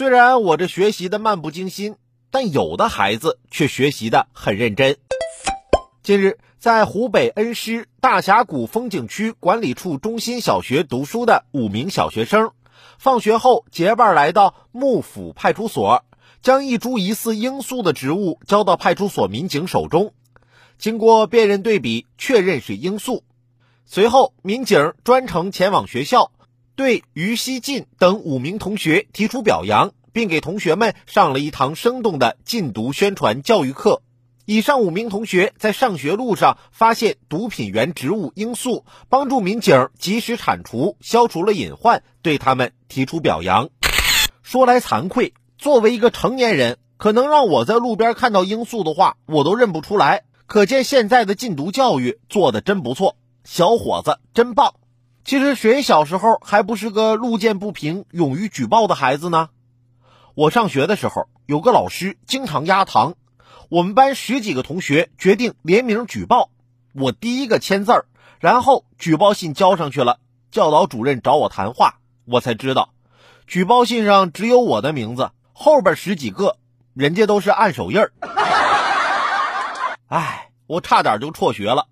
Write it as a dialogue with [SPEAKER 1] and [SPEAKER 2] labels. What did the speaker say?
[SPEAKER 1] 虽然我这学习的漫不经心，但有的孩子却学习的很认真。近日，在湖北恩施大峡谷风景区管理处中心小学读书的五名小学生，放学后结伴来到幕府派出所，将一株疑似罂粟的植物交到派出所民警手中。经过辨认对比，确认是罂粟。随后，民警专程前往学校，对于西进等五名同学提出表扬，并给同学们上了一堂生动的禁毒宣传教育课。以上五名同学在上学路上发现毒品源植物罂粟，帮助民警及时铲除，消除了隐患，对他们提出表扬。说来惭愧，作为一个成年人，可能让我在路边看到罂粟的话，我都认不出来。可见现在的禁毒教育做得真不错，小伙子真棒。其实谁小时候还不是个路见不平、勇于举报的孩子呢？我上学的时候，有个老师经常压堂。我们班十几个同学决定联名举报，我第一个签字儿，然后举报信交上去了。教导主任找我谈话，我才知道，举报信上只有我的名字，后边十几个人家都是按手印儿。哎，我差点就辍学了。